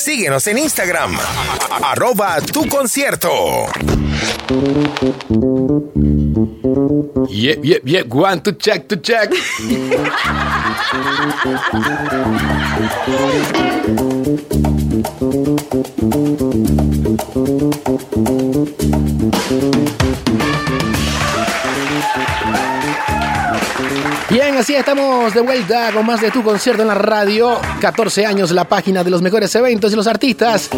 Síguenos en Instagram, arroba tu concierto. Yep, yep, yep. One to check, to check. Bien, así estamos de vuelta con más de tu concierto en la radio. 14 años, la página de los mejores eventos y los artistas.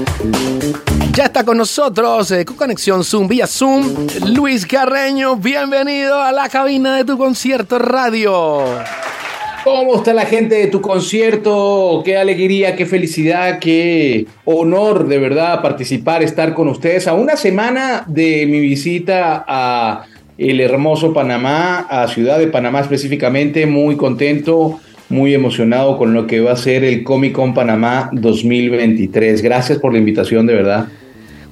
Ya está con nosotros, eh, con conexión Zoom, vía Zoom, Luis Carreño. Bienvenido a la cabina de tu concierto radio. ¿Cómo está la gente de tu concierto? Qué alegría, qué felicidad, qué honor de verdad participar, estar con ustedes a una semana de mi visita a el hermoso Panamá, a Ciudad de Panamá específicamente, muy contento, muy emocionado con lo que va a ser el Comic Con Panamá 2023. Gracias por la invitación, de verdad.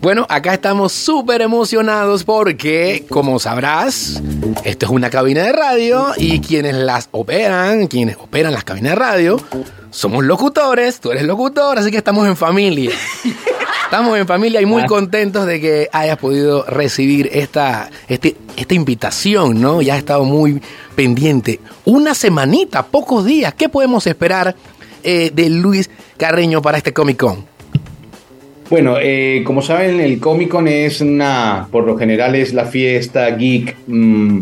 Bueno, acá estamos súper emocionados porque, como sabrás, esto es una cabina de radio y quienes las operan, quienes operan las cabinas de radio, somos locutores, tú eres locutor, así que estamos en familia. Estamos en familia y muy contentos de que hayas podido recibir esta, este, esta invitación, ¿no? Ya has estado muy pendiente. Una semanita, pocos días. ¿Qué podemos esperar eh, de Luis Carreño para este Comic Con? Bueno, eh, como saben, el Comic Con es una, por lo general es la fiesta geek mm,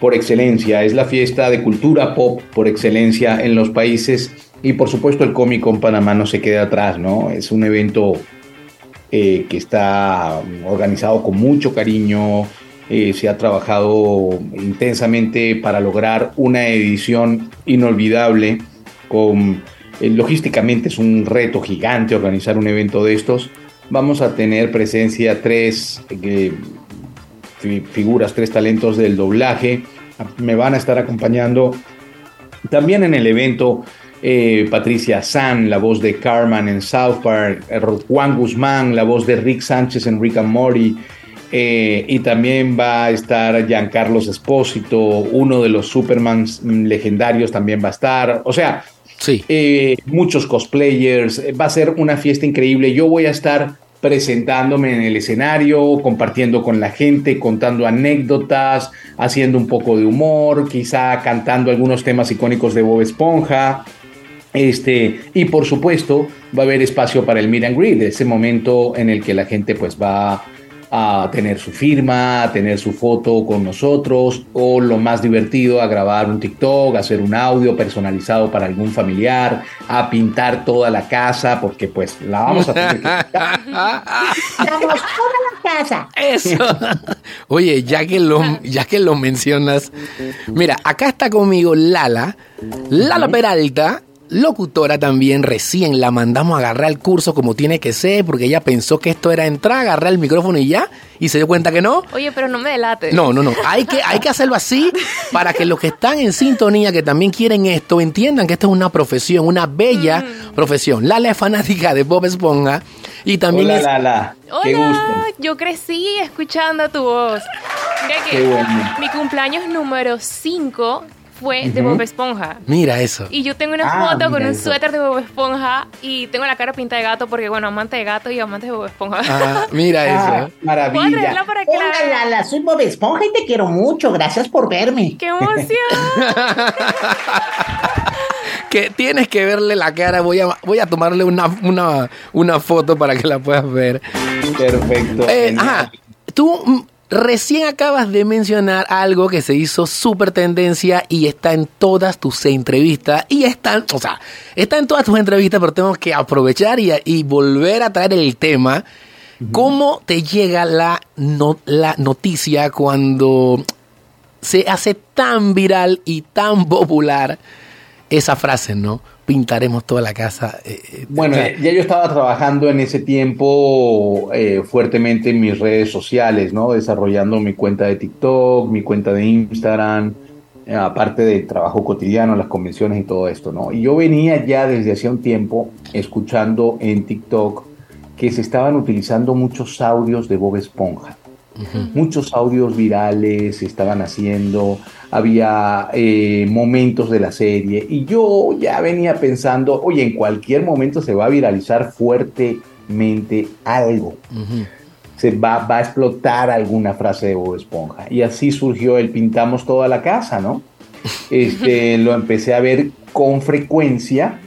por excelencia, es la fiesta de cultura pop por excelencia en los países y por supuesto el Comic Con Panamá no se queda atrás, ¿no? Es un evento eh, que está organizado con mucho cariño, eh, se ha trabajado intensamente para lograr una edición inolvidable. Con, eh, logísticamente es un reto gigante organizar un evento de estos. Vamos a tener presencia tres figuras, tres talentos del doblaje. Me van a estar acompañando también en el evento eh, Patricia San, la voz de Carmen en South Park, eh, Juan Guzmán, la voz de Rick Sánchez en Rick and Morty, eh, y también va a estar Giancarlos Espósito, uno de los Supermans legendarios también va a estar. O sea, sí. muchos cosplayers, va a ser una fiesta increíble. Yo voy a estar presentándome en el escenario, compartiendo con la gente, contando anécdotas, haciendo un poco de humor, quizá cantando algunos temas icónicos de Bob Esponja. Este, y por supuesto, va a haber espacio para el meet and greet, ese momento en el que la gente pues va a tener su firma, a tener su foto con nosotros, o lo más divertido, a grabar un TikTok, a hacer un audio personalizado para algún familiar, a pintar toda la casa, porque pues la vamos a tener que toda la casa. Eso. Oye, ya que lo, ya que lo mencionas, mira, acá está conmigo Lala, Lala Peralta, locutora también, recién la mandamos a agarrar el curso como tiene que ser, porque ella pensó que esto era entrar, agarrar el micrófono y ya, y se dio cuenta que no. Oye, pero no me delate. No, no, no. Hay que, hay que hacerlo así para que los que están en sintonía, que también quieren esto, entiendan que esto es una profesión, una bella mm. profesión. Lala es fanática de Bob Esponja y también Hola, es... Lala. Hola, yo crecí escuchando tu voz. Mira que mi cumpleaños número 5 fue de Bob Esponja. Mira eso. Y yo tengo una Ah, foto con un eso. suéter de Bob Esponja y tengo la cara pintada de gato porque, bueno, amante de gato y amante de Bob Esponja. Ah, mira Ah, eso. ¿Puedo maravilla. traerla para que la Hola, vean? Lala, soy Bob Esponja y te quiero mucho. Gracias por verme. ¡Qué emoción! que tienes que verle la cara. Voy a, voy a tomarle una, una, una foto para que la puedas ver. Perfecto. Eh, ajá, tú mm, recién acabas de mencionar algo que se hizo súper tendencia y está en todas tus entrevistas. Y están, o sea, está en todas tus entrevistas, pero tenemos que aprovechar y, y volver a traer el tema. ¿Cómo te llega la, no- la noticia cuando se hace tan viral y tan popular esa frase, ¿no? Pintaremos toda la casa. eh, eh, Bueno, o sea, ya yo estaba trabajando en ese tiempo eh, fuertemente en mis redes sociales, ¿no? Desarrollando mi cuenta de TikTok, mi cuenta de Instagram, eh, aparte del trabajo cotidiano, las convenciones y todo esto, ¿no? Y yo venía ya desde hacía un tiempo escuchando en TikTok que se estaban utilizando muchos audios de Bob Esponja. Muchos audios virales se estaban haciendo, había eh, momentos de la serie y yo ya venía pensando, oye, en cualquier momento se va a viralizar fuertemente algo. Se va, va, a explotar alguna frase de Bob Esponja. Y así surgió el pintamos toda la casa, ¿no? Este, lo empecé a ver con frecuencia.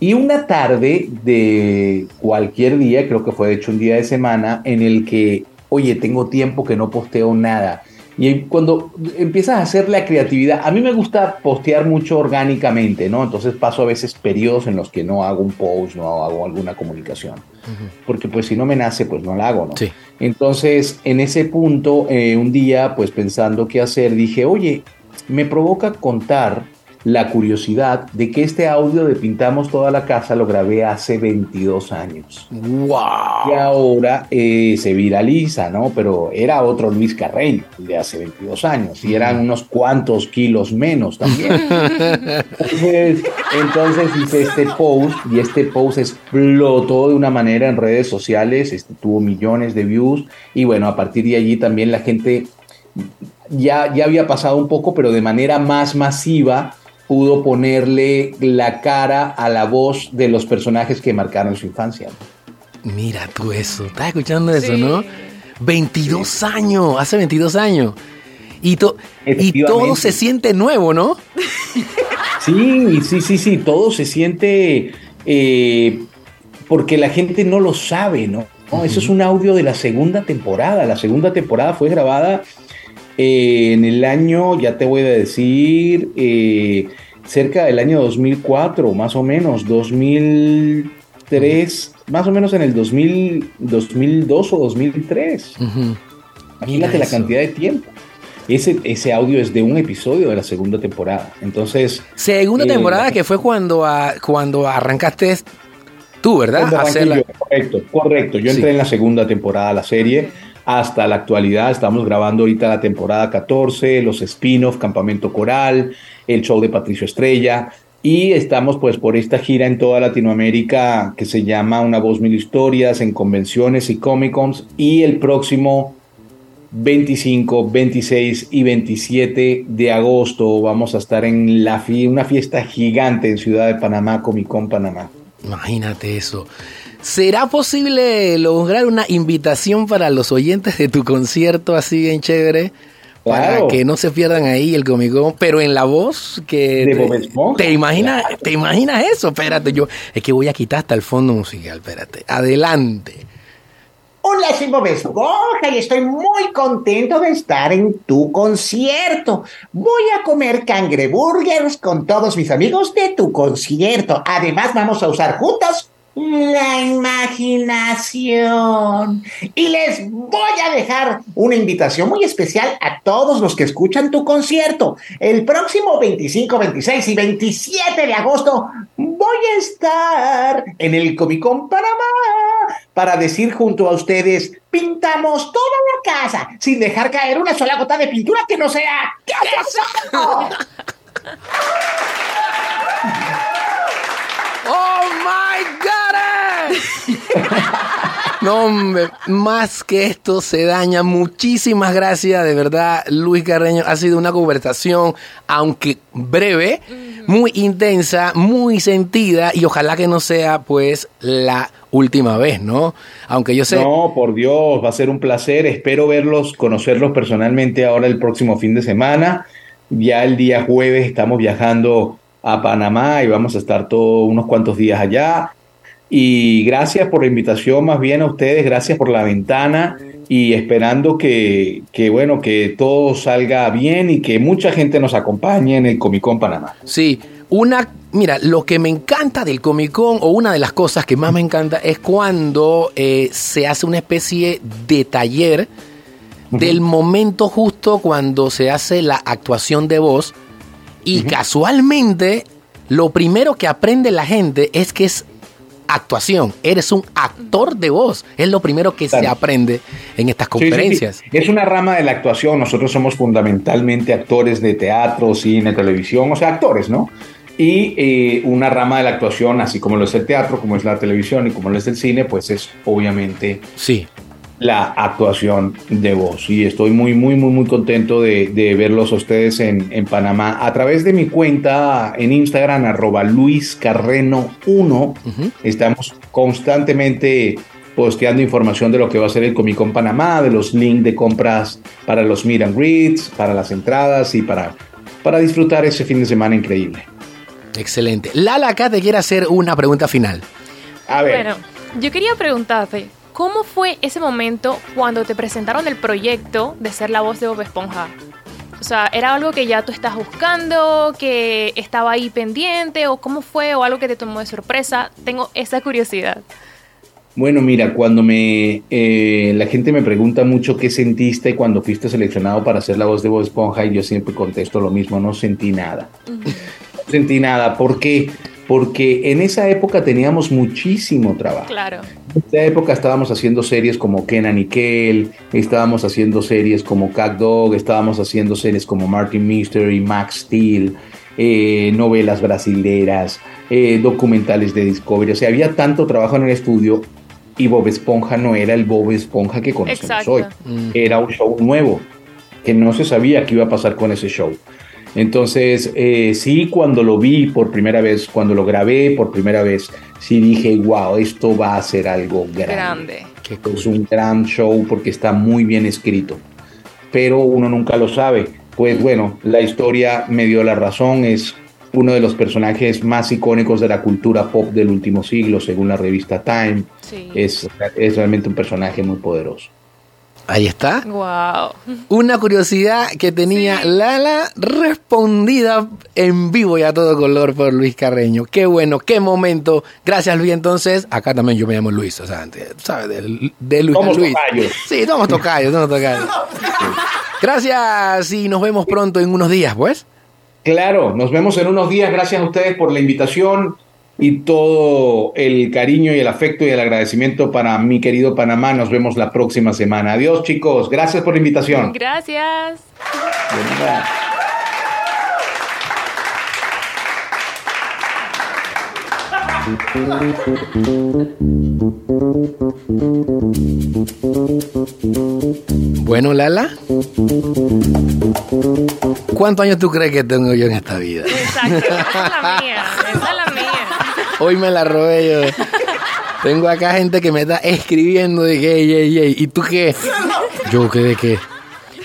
Y una tarde de cualquier día, creo que fue de hecho un día de semana, en el que, oye, tengo tiempo que no posteo nada y cuando empiezas a hacer la creatividad, a mí me gusta postear mucho orgánicamente, ¿no? Entonces paso a veces periodos en los que no hago un post, no hago alguna comunicación. Porque pues si no me nace, pues no la hago, ¿no? Entonces, en ese punto, eh, un día, pues pensando qué hacer, dije, oye, me provoca contar la curiosidad de que este audio de Pintamos toda la casa lo grabé hace 22 años. ¡Wow! Y ahora eh, se viraliza, ¿no? Pero era otro Luis Carreño de hace 22 años y eran unos cuantos kilos menos también. entonces, entonces hice este post y este post explotó de una manera en redes sociales, este, tuvo millones de views y bueno, a partir de allí también la gente ya, ya había pasado un poco, pero de manera más masiva pudo ponerle la cara a la voz de los personajes que marcaron su infancia. Mira tú eso, estás escuchando eso, ¿no? 22 años, hace 22 años. Y, y todo se siente nuevo, ¿no? Sí, sí, sí, sí, todo se siente eh, porque la gente no lo sabe, ¿no? Eso es un audio de la segunda temporada. La segunda temporada fue grabada eh, en el año, ya te voy a decir, eh, cerca del año 2004, más o menos, 2003, más o menos en el 2000, 2002 o 2003. Imagínate la cantidad de tiempo. Ese, ese audio es de un episodio de la segunda temporada. Entonces. Segunda eh, temporada que fue cuando, cuando arrancaste tú, ¿verdad? correcto, correcto. Yo entré en la segunda temporada de la serie hasta la actualidad. Estamos grabando ahorita la temporada 14, los spin-off, Campamento Coral, el show de Patricio Estrella. Y estamos pues por esta gira en toda Latinoamérica que se llama Una Voz Mil Historias en convenciones y Comic Cons. Y el próximo 25, 26 y 27 de agosto vamos a estar en una fiesta gigante en Ciudad de Panamá, Comic Con Panamá. Imagínate eso. ¿Será posible lograr una invitación para los oyentes de tu concierto así bien chévere? Para que no se pierdan ahí el comicón, pero en la voz que te, imaginas, te imaginas eso, espérate, yo es que voy a quitar hasta el fondo musical, espérate. Adelante. Hola, soy Bob Esponja y estoy muy contento de estar en tu concierto. Voy a comer cangreburgers con todos mis amigos de tu concierto. Además, vamos a usar juntos la imaginación. Y les voy a dejar una invitación muy especial a todos los que escuchan tu concierto. El próximo 25, 26 y 27 de agosto voy a estar en el Comic Con Panamá para decir junto a ustedes, pintamos toda la casa sin dejar caer una sola gota de pintura que no sea... ¿Qué ¡Oh, my God! No, hombre, más que esto se daña. Muchísimas gracias, de verdad, Luis Carreño. Ha sido una conversación, aunque breve, muy intensa, muy sentida y ojalá que no sea, pues, la última vez, ¿no? Aunque yo sé... No, por Dios, va a ser un placer. Espero verlos, conocerlos personalmente ahora el próximo fin de semana. Ya el día jueves estamos viajando a Panamá y vamos a estar todos unos cuantos días allá. Y gracias por la invitación, más bien a ustedes, gracias por la ventana y esperando que, que, bueno, que todo salga bien y que mucha gente nos acompañe en el Comic Con Panamá. Sí, una, mira, lo que me encanta del Comic Con, o una de las cosas que más me encanta, es cuando eh, se hace una especie de taller del momento justo cuando se hace la actuación de voz y casualmente, lo primero que aprende la gente es que es actuación. Eres un actor de voz. Es lo primero que se aprende en estas conferencias. Es una rama de la actuación. Nosotros somos fundamentalmente actores de teatro, cine, televisión, o sea, actores, ¿no? Y eh, una rama de la actuación, así como lo es el teatro, como es la televisión y como lo es el cine, pues es obviamente sí la actuación de voz. Y estoy muy, muy, muy, muy contento de, verlos a ustedes en, en, Panamá. A través de mi cuenta en Instagram, arroba Luis Carreno 1, estamos constantemente posteando información de lo que va a ser el Comic Con Panamá, de los links de compras para los meet and greets, para las entradas y para, para disfrutar ese fin de semana increíble. Excelente. Lala acá te quiere hacer una pregunta final. A ver. Bueno, yo quería preguntarte, ¿cómo fue ese momento cuando te presentaron el proyecto de ser la voz de Bob Esponja? O sea, ¿era algo que ya tú estás buscando, que estaba ahí pendiente, o cómo fue, o algo que te tomó de sorpresa? Tengo esa curiosidad. Bueno, mira, cuando me eh, la gente me pregunta mucho qué sentiste cuando fuiste seleccionado para ser la voz de Bob Esponja, y yo siempre contesto lo mismo, no sentí nada. No sentí nada. ¿Por qué? Porque en esa época teníamos muchísimo trabajo. Claro. En esa época estábamos haciendo series como Kenan y Kel, estábamos haciendo series como Cat Dog, estábamos haciendo series como Martin Mystery, Max Steel, eh, novelas brasileras, eh, documentales de Discovery. O sea, había tanto trabajo en el estudio y Bob Esponja no era el Bob Esponja que conocemos hoy. Mm. Era un show nuevo, que no se sabía qué iba a pasar con ese show. Entonces, eh, sí, cuando lo vi por primera vez, cuando lo grabé por primera vez, sí dije, wow, esto va a ser algo grande. Que es un gran show porque está muy bien escrito. Pero uno nunca lo sabe. Pues bueno, la historia me dio la razón, es uno de los personajes más icónicos de la cultura pop del último siglo, según la revista Time. Es, es realmente un personaje muy poderoso. Ahí está. Wow. Una curiosidad que tenía Lala respondida en vivo y a todo color por Luis Carreño. Qué bueno, qué momento. Gracias, Luis. Entonces, acá también yo me llamo Luis, o sea, ¿sabes? De, de Luis. Somos Luis. Tocayos. Sí, somos tocayos, somos tocayos. Gracias y nos vemos pronto en unos días, pues. Claro, nos vemos en unos días. Gracias a ustedes por la invitación y todo el cariño y el afecto y el agradecimiento para mi querido Panamá. Nos vemos la próxima semana. Adiós chicos, gracias por la invitación. Gracias. Bueno, Lala. ¿Cuántos años tú crees que tengo yo en esta vida? Exacto, esa es la mía, esa es la mía. Hoy me la robé yo. Tengo acá gente que me está escribiendo de que, ¿y tú qué? Yo, ¿qué de qué?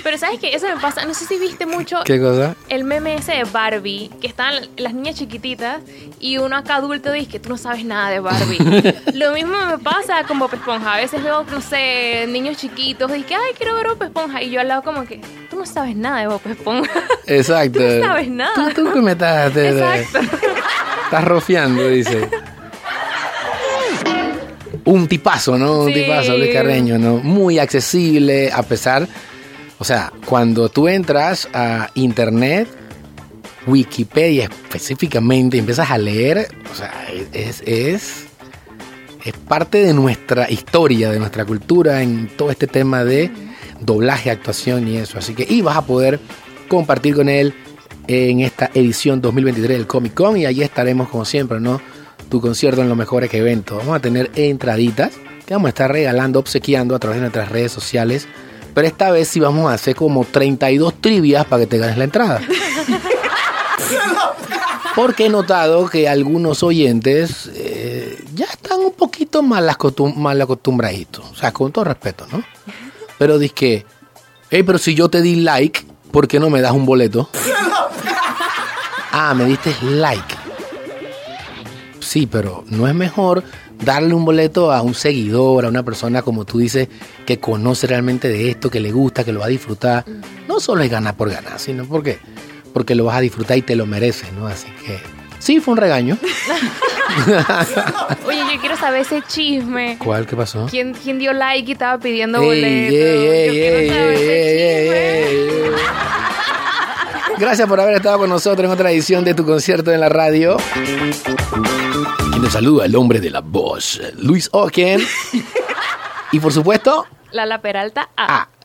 Pero ¿sabes qué? Eso me pasa. No sé si viste mucho. ¿Qué cosa? El meme ese de Barbie, que están las niñas chiquititas y uno acá adulto dice que tú no sabes nada de Barbie. Lo mismo me pasa con Bob Esponja. A veces veo, no sé, niños chiquitos y que, ay, quiero ver Bob Esponja. Y yo al lado, como que, tú no sabes nada de Bob Esponja. Exacto. tú no sabes nada. Tú, tú me estás. Exacto. Estás rofiando, dice. Un tipazo, ¿no? Un tipazo, Luis Carreño, ¿no? Muy accesible, a pesar o sea, cuando tú entras a internet, Wikipedia específicamente, empiezas a leer, o sea, es, es, es parte de nuestra historia, de nuestra cultura en todo este tema de doblaje, actuación y eso. Así que, y vas a poder compartir con él en esta edición 2023 del Comic Con y allí estaremos como siempre, ¿no? Tu concierto en los mejores eventos. Vamos a tener entraditas que vamos a estar regalando, obsequiando a través de nuestras redes sociales pero esta vez sí vamos a hacer como 32 trivias para que te ganes la entrada. Porque he notado que algunos oyentes eh, ya están un poquito mal, acostumbraditos. O sea, con todo respeto, ¿no? Pero dices que, hey, pero si yo te di like, ¿por qué no me das un boleto? Ah, me diste like. Sí, pero no es mejor darle un boleto a un seguidor, a una persona como tú dices, que conoce realmente de esto, que le gusta, que lo va a disfrutar. No solo es ganar por ganar, sino porque, porque lo vas a disfrutar y te lo mereces, ¿no? Así que sí, fue un regaño. Oye, yo quiero saber ese chisme. ¿Cuál? ¿Qué pasó? ¿Quién, quién dio like y estaba pidiendo boleto? Gracias por haber estado con nosotros en otra edición de tu concierto en la radio. Y nos saluda el hombre de la voz, Luis Oken. y por supuesto, Lala Peralta A.